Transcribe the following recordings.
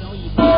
然后以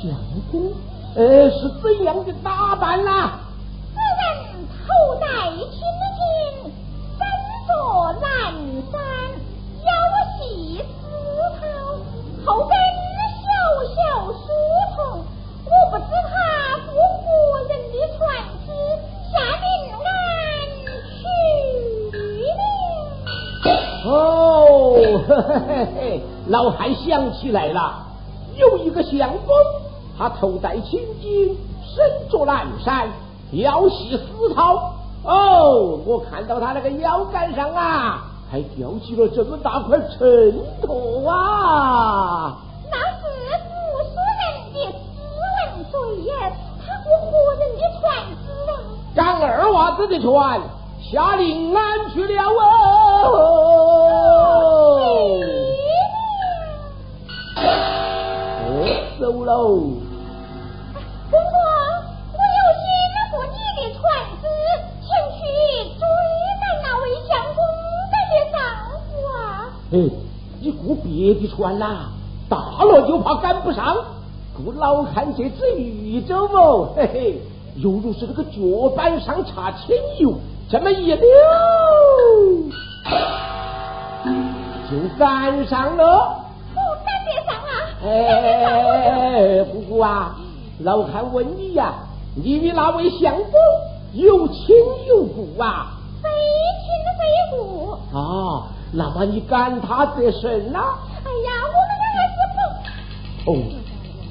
相公，呃，是怎样的打扮呐、此人头戴青巾，身着蓝衫，腰系丝绦，后跟小小书童。我不知他是何人的传子，下令俺娶了。哦，嘿嘿嘿嘿，老汉想起来了。有一个相公。他头戴青巾，身着蓝衫，腰系丝绦。哦，我看到他那个腰杆上啊，还吊起了这么大块秤砣啊！那是扶苏人的斯文水儿，他过活人的船只啊？赶二娃子的船下临安去了哦。走喽！啊！哎，你雇别的船啦，大了就怕赶不上。顾老汉这只玉州哦，嘿嘿，犹如是那个脚板上插清油，这么一溜就赶上了。我赶得上啊！哎，姑姑啊，老汉问你呀，你与那位相公有亲有故啊？非亲非故。啊，那么你赶他得甚呐？哦。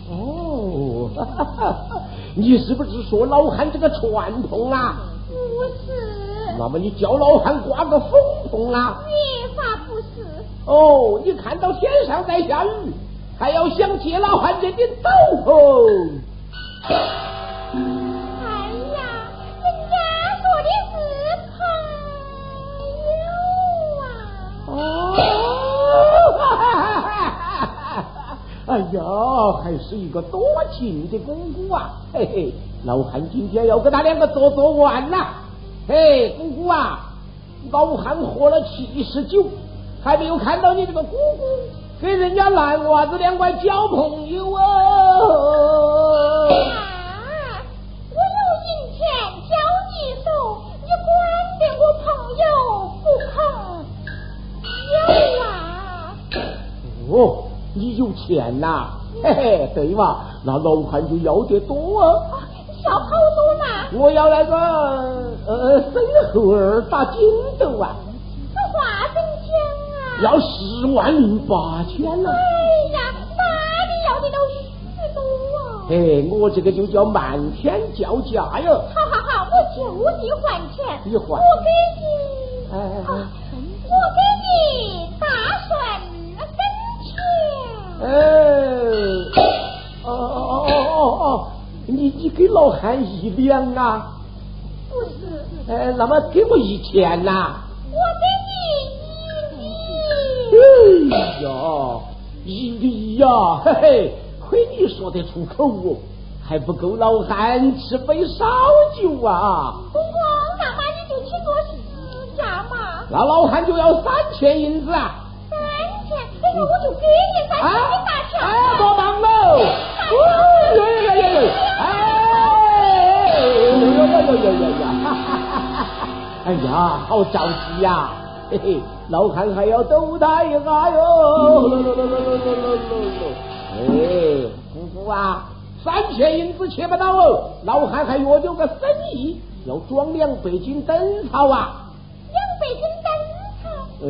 哦，哈哈你是不是说老汉这个传统啊？不是。那么你叫老汉刮个风筒啊？越发不是。哦，你看到天上在下雨，还要想借老汉这顶斗篷？哎呀，还是一个多情的姑姑啊！嘿嘿，老汉今天要跟他两个做做完呐！嘿，姑姑啊，老汉活了七十酒，还没有看到你这个姑姑跟人家男娃子两个交朋友哦！你有钱呐、嘿嘿，对嘛？那老汉就要得多啊！要好多嘛，我要那个呃身后儿打筋斗啊，这话怎讲啊？要十万零八千呢、哎呀，哪里要的都许多啊！哎，我这个就叫漫天叫价哟。好好好，我就地还钱。你还我给你，哎哎我给哎，哦哦哦哦哦，你你给老汉一两啊？不是，哎，那么给我一千呐、我给你一厘。哎呀，一粒呀，嘿嘿，亏你说得出口哦，还不够老汉吃杯烧酒啊！公公，那么你就去做实价嘛。那老汉就要三千银子啊！哎呦，我就给你三千，啊你大钱。哎，帮忙喽！哦呀呀呀呀！哎，呀呀呀呀呀呀！哈哈哈哈哈！哎呀，好着急呀！嘿嘿，老汉还要抖他一下哟！哎，姑姑啊，三千银子切不到哦，老汉还约有个生意，要装两百斤灯草啊！两百斤灯草。哎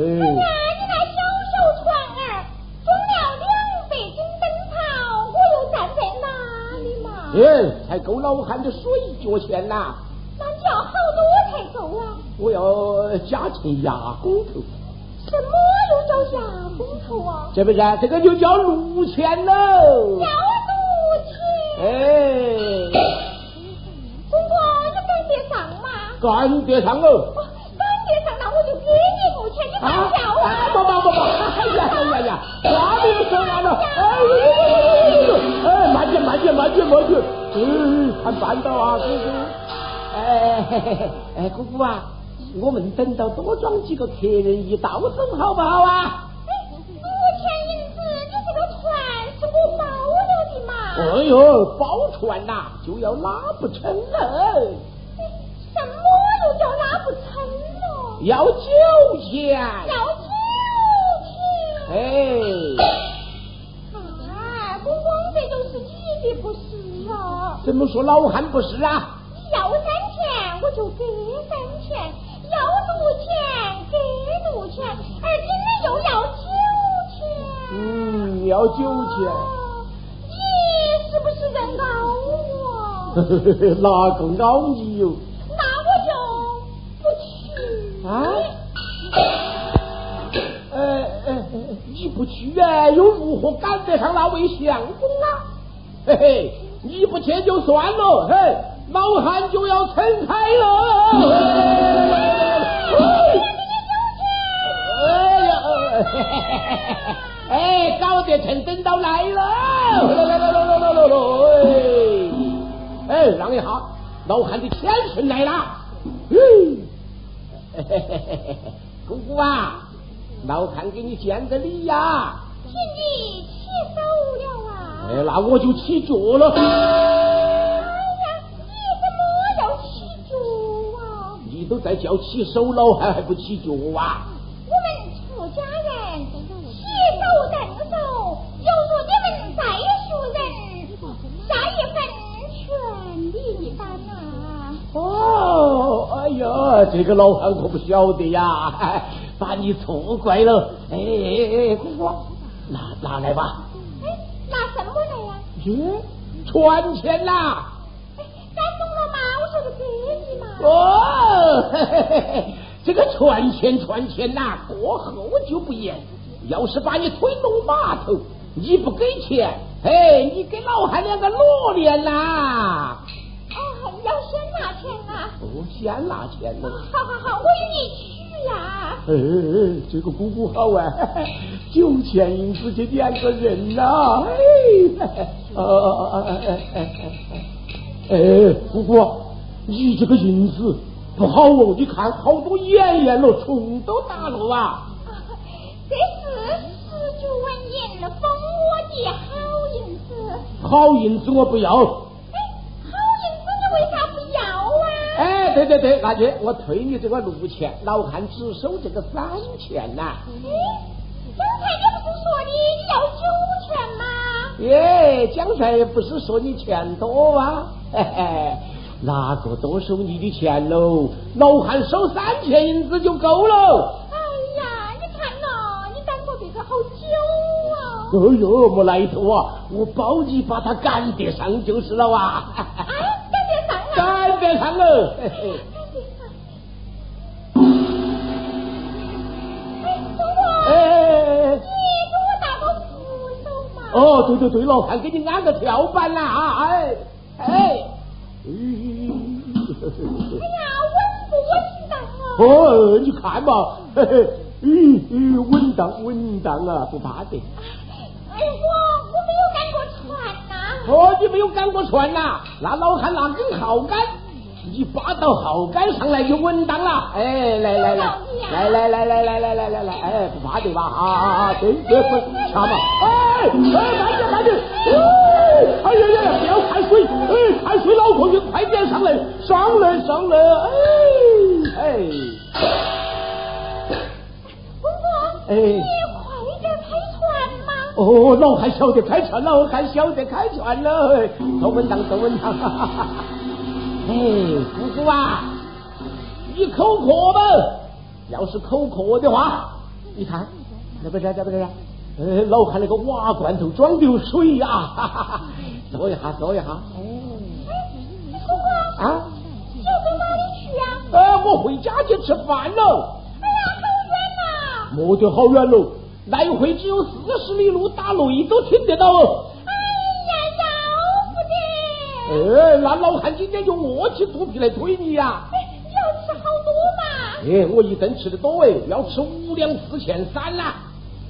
里嘛？哎，才够老汉的水脚钱呐！那你要好多才够啊？我要加成牙工头，什么又叫牙工头啊？是不是？这个就叫路钱喽要。路钱。哎，公公，你赶得上吗？赶得上哦！哦赶得上，那我就给你路钱，你啊买票哎，啊！不不不不！哎呀哎呀呀！话没有说完了！哎呦！哎，慢点慢点慢点慢点！哎，看半道啊，姑姑！哎嘿嘿嘿！哎，姑姑啊，我们等到多装几个客人一道走，好不好啊？哎，路钱银子，你这个船是我包了的嘛？哎呦，包船呐、就要拉不成了，什么又叫拉不成了？要酒钱。要酒钱。哎，啊，公公，这就是你的不是啊！怎么说老汉不是啊？你要三钱，我就给三钱；要路钱，给路钱；而今天又要九钱。嗯，要酒钱。啊你是不是在熬我？哪个熬你哟？那我就不去。啊？呃呃，呃你不去啊，又如何赶得上那位相公啊？嘿嘿，你不去就算了，嘿，老汉就要成才了。哎呀，嘿嘿嘿嘿嘿哎，搞得成，等到来了，来来来来来来来来，哎，让一下，老汉的天神来了，嘿，嘿嘿嘿嘿嘿，姑姑啊，老汉给你见个礼呀。请你起手了！哎，那我就起脚了。哎呀，你怎么要起脚啊？你都在叫起手老汉还不起脚啊？我们出家人起手登手，犹如你们在俗人，下一份全礼单啊！哦，哎呀，这个老汉可不晓得呀，把你错怪了。哎哎哎，姑姑，拿拿来吧。哎，拿什么来呀？耶，传钱啦！哎，感动了吗？我说是给你嘛。哦，嘿嘿嘿嘿，这个传钱传钱呐、过后就不严。要是把你推动码头，你不给钱，哎，你给老汉两个裸脸呐！哦，要先拿钱啊！哦，先拿钱了。好好好，我与你去呀。哎，这个姑姑好啊，九千银子就两个人呐、哎，呃，哎哎哎哎，哎，姑姑，你这个银子不好哦，你看好多眼眼了，虫都打了啊！这是十九文银封我的好银子。好银子我不要，对对对，大姐，我退你这个六钱，老汉只收这个三钱呐、哎，刚才你不是说你要九钱吗？耶，刚才不是说你钱多 吗？嘿嘿，哪个多收你的钱喽？老汉收三千银子就够了。哎呀，你看呐，你赶过这个好久啊！哎呦，没来头啊！我包你把他赶得上就是了哇啊！lên thẳng ừ Ồ, tụi tụi tụi lột thằng cái chân áo cho thiểu ba nè hả? Ê, ê. Cái nào huynh của huynh tặng à? Ôi, như khải mà. Huynh tặng, huynh tặng à, tụi thả tiền. Ê, con, có miêu canh của soạn à? Thôi, chứ miêu canh của soạn à, là lâu khả làm cứng khẩu cách. 你扒到后杆上来就稳当了。哎，来来来，来来来来来来来来来，哎，不怕对吧？啊啊啊！对对对，掐嘛！哎哎，慢点慢点！哎，哎呀呀呀，不要看水！哎，看水老婆，你快点上来，上来上来！哎哎公公，哎你快点开船嘛！哦，老汉晓得开船，老汉晓得开船了，走稳当，走稳当。哎，姑姑啊，你口渴吗？要是口渴的话，你看，那不是，这不是，呃，老汉那个瓦罐头装的有水呀、哈哈哈，坐一下，坐一下。哎，姑姑，啊，要到哪里去呀、呃，我回家去吃饭了，哎呀，好远呐、没得好远喽，来回只有四十里路，打雷都听得到哦。哎哎，那老汉今天就饿起肚皮来推你呀、哎，要吃好多嘛！哎，我一顿吃的多哎，要吃五两四钱三啦。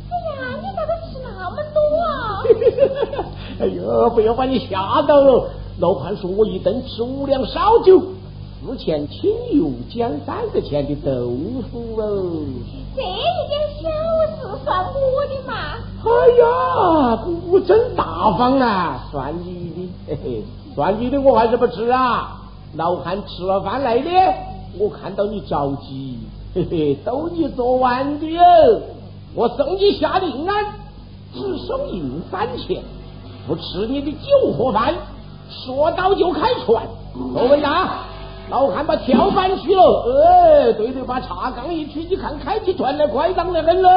哎呀，你咋个吃那么多啊？哎呦，不要把你吓到了。老汉说我一顿吃五两烧酒，四钱清油减三个钱的豆腐哦。这一点小事算我的嘛！哎呀，姑姑真大方啊，算你的，嘿嘿，算你的我还是不吃啊。老汉吃了饭来的，我看到你着急，嘿嘿，都你做完的哦。我送你下令安，只收银三钱，不吃你的酒和饭。说到就开船，各位啊，老汉把跳板取了，哎，对对，把茶缸一取，你看开起船来快当得很喽。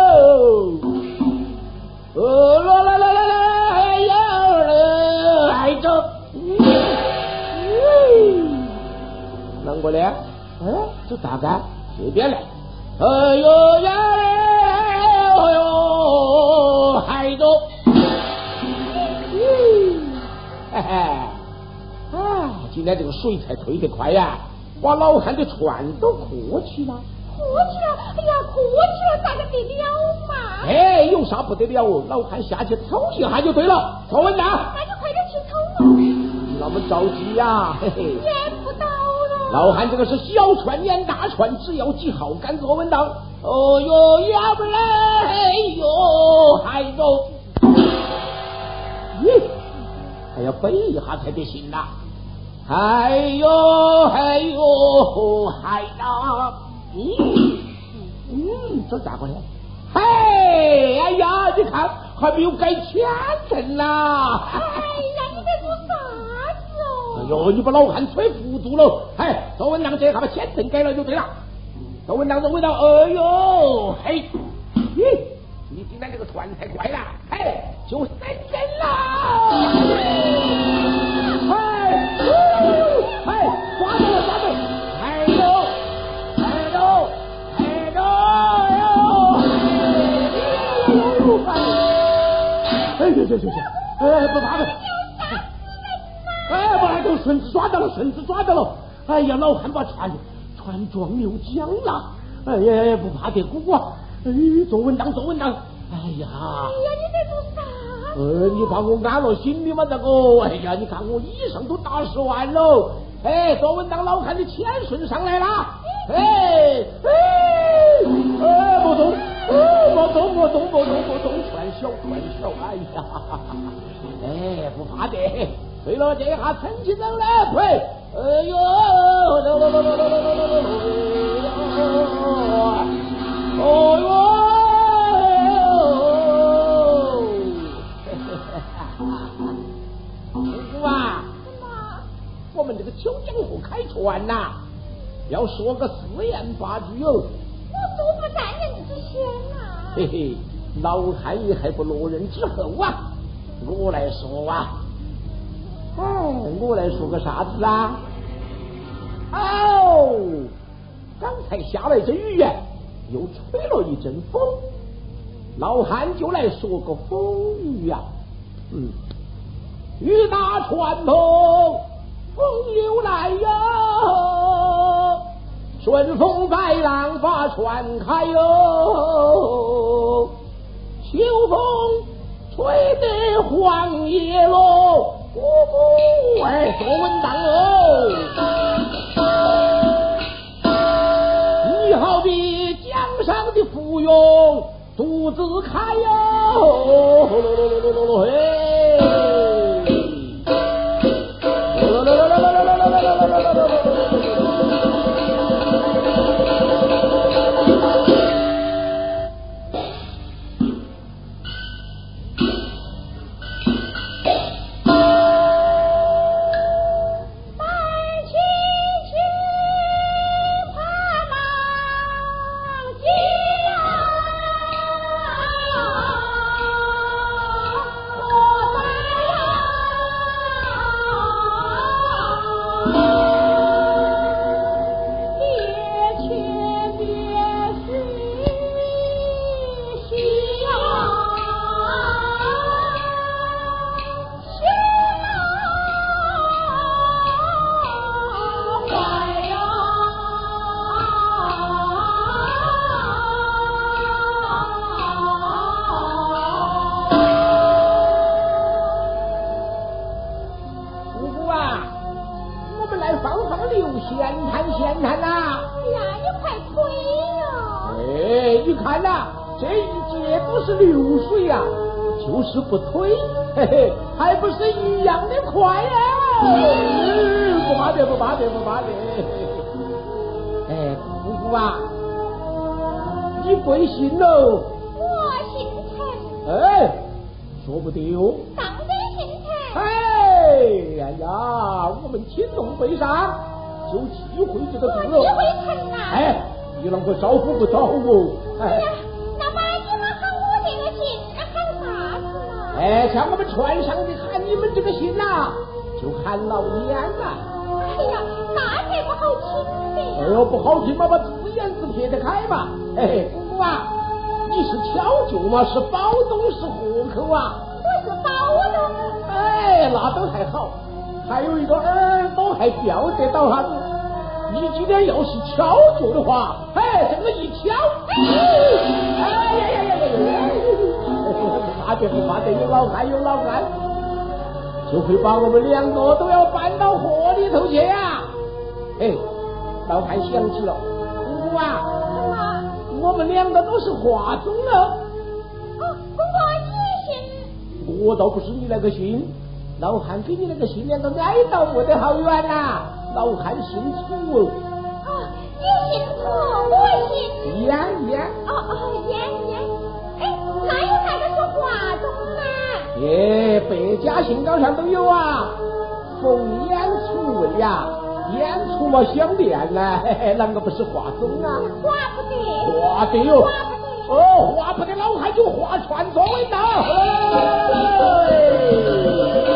呃，来来来来来，啷个的？哎，这咋个？这边来，哎呦呀，哎呦，挨着，嗯，嘿嘿，啊，今天这个水才退得快呀，把老汉的船都过去了。过去了，哎呀，过去了咋个得了嘛？哎，有啥不得了哦？老汉下去瞅一下就对了，坐稳当。那就快点去瞅嘛！那么着急呀、嘿嘿。老汉这个是小船撵大船，只要系好杆坐稳当。哦哟，要不然，哎呦，还有，咦，还要背一下才得行呐。哎呦，哎呦，嗨呀！嗯嗯，这咋回事？嘿，哎呀，你看还没有改签证呐！哎呀，你在做啥？哎呦，你把老汉吹糊涂了！哎，周文亮这下把签证改了就对了。周文亮，周文亮，哎呦，嘿，咦，你今天这个船太快了，嘿，就生人了。行行行行，哎，不怕的。哎，不绳子抓到了，绳子抓到了。哎呀，老汉把船船撞流江了。哎呀，不怕的，姑姑。哎，坐稳当，坐稳当。哎呀。哎呀，你在做啥？呃，你把我安了心里嘛，这个。哎呀，你看我衣裳都打湿完了。哎，坐稳当，老汉的钱顺上来了。哎哎哎，不动。哦，莫动莫动莫动莫动，船小船小，哎呀，哎，不怕的。对了，这一下撑起走了，哎呦，哎呦，哎呦，姑！姑妈，我们这个秋江河开船呐，要说个四言八句哟。我坐不占人之先呐。嘿嘿，老太爷还不落人之后啊，我来说啊。哎，我来说个啥子啊？哦，刚才下了一阵雨，又吹了一阵风，老汉就来说个风雨呀。嗯，雨打船头，风又来哟。顺风摆浪把船开哟，秋风吹得黄叶落，姑姑哎，坐稳当哦！你好比江上的芙蓉独自开哟，快呀！不慢得，不慢得，不慢得。哎，姑姑啊，你贵姓喽？我姓陈。哎，说不定哦。当然姓陈。哎呀呀，我们天龙会上就忌讳这个字了。我忌讳啊。哎，你啷个招呼不到我？哎呀，那么你们喊我这个姓，那喊啥子嘛？哎，像我们船上的。你们这个心呐，就喊老蔫呐。哎呀，那才不好听。哎呦，不好听嘛，把字眼自撇得开嘛。哎，姑姑啊，你是敲脚嘛，是包东是户口啊？我是包东。哎，那都还好，还有一个耳朵还吊得到哈子。你今天要是敲脚的话，哎，这么一敲，哎呀呀呀呀！呀，不怕的不怕的，有老汉有老安。就会把我们两个都要搬到河里头去啊！哎，老汉想起了，姑姑啊，我们两个都是画中的。我倒不是你那个姓，老汉跟你那个姓两个挨到没得好远呐。老汉姓楚哦。哦，你姓楚，我姓燕燕。哦哦，燕燕。哎，百家姓高上都有啊。红烟出呀，烟出嘛相连呢，嘿嘿，啷个不是画中啊？画不得。画得哟。画不得。哦，画不得，老汉就画传作为道。打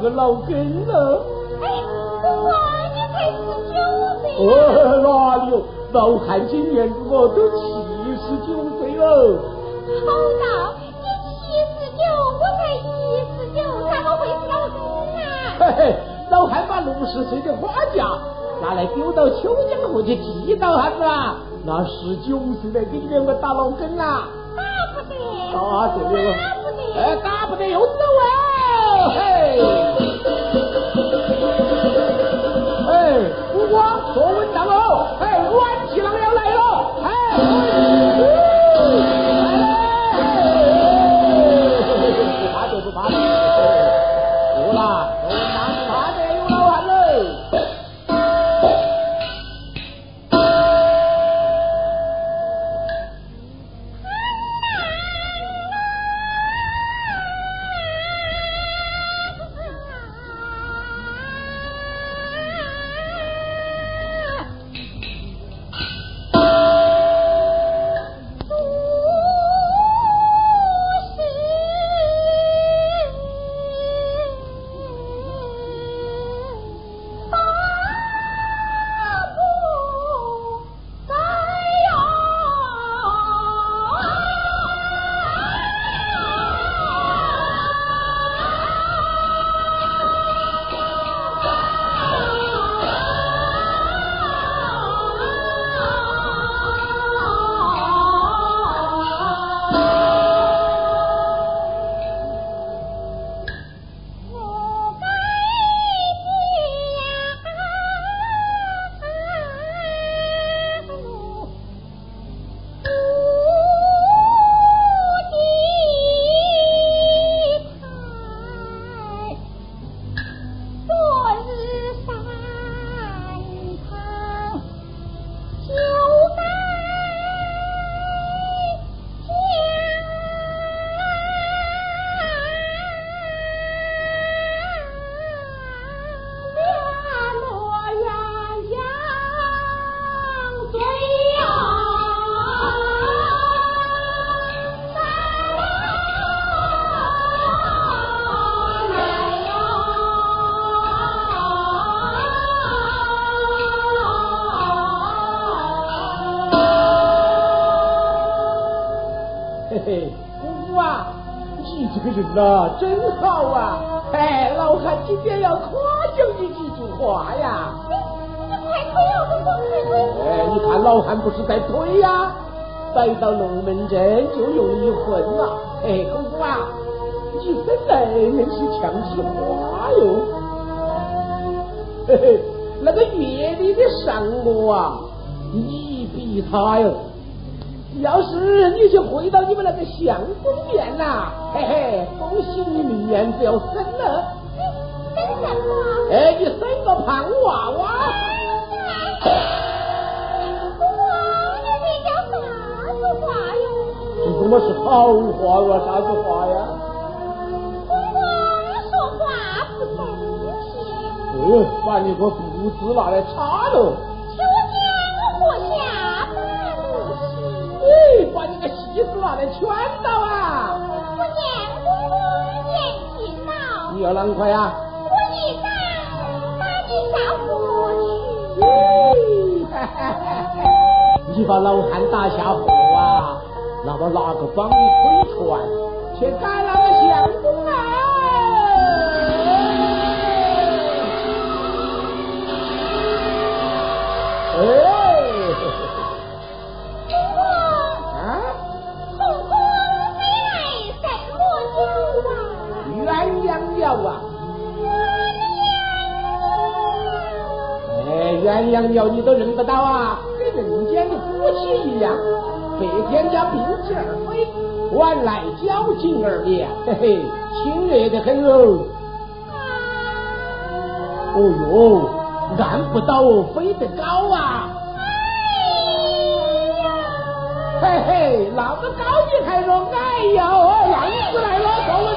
个老根了。哎，我你才十九岁。哦，哪里哦？老汉今年我都七十九岁了。好道，你七十九，我才一十九，怎么会是老根啊？嘿嘿，老汉把六十岁的花甲拿来丢到秋江河去祭到汉子啊，那十九岁的给你两个打老根啦？打不得。打得。打不得。哎，打不得又走啊！嘿，哎，呐，真好啊！哎，老汉今天要夸奖你几句话呀。你快推啊，公公快推！哎，你看老汉不是在推呀，摆到龙门阵就容易混了。哎，公公啊，你生来硬是呛起话哟。嘿嘿，那个月里的上我啊，你比他哟。要是你就回到你们那个相公院呐，嘿嘿，恭喜你明年就要生了。生什么？哎，你生个胖娃娃。公公，你这叫啥子话哟？这怎么是好话呀？啥子话呀？公公说话不正气。嗯，把你个肚子拿来插喽。你个戏子拿来圈到啊！我念公公年轻了，你要啷个呀？我一掌把你下河去。你把老汉打下河啊？那么拿个帮你推船去赶那嘿嘿，亲热得很哦。哦哟，按不到哦，飞得高啊！嘿嘿，那么高你还说矮哟？样子来了，到了。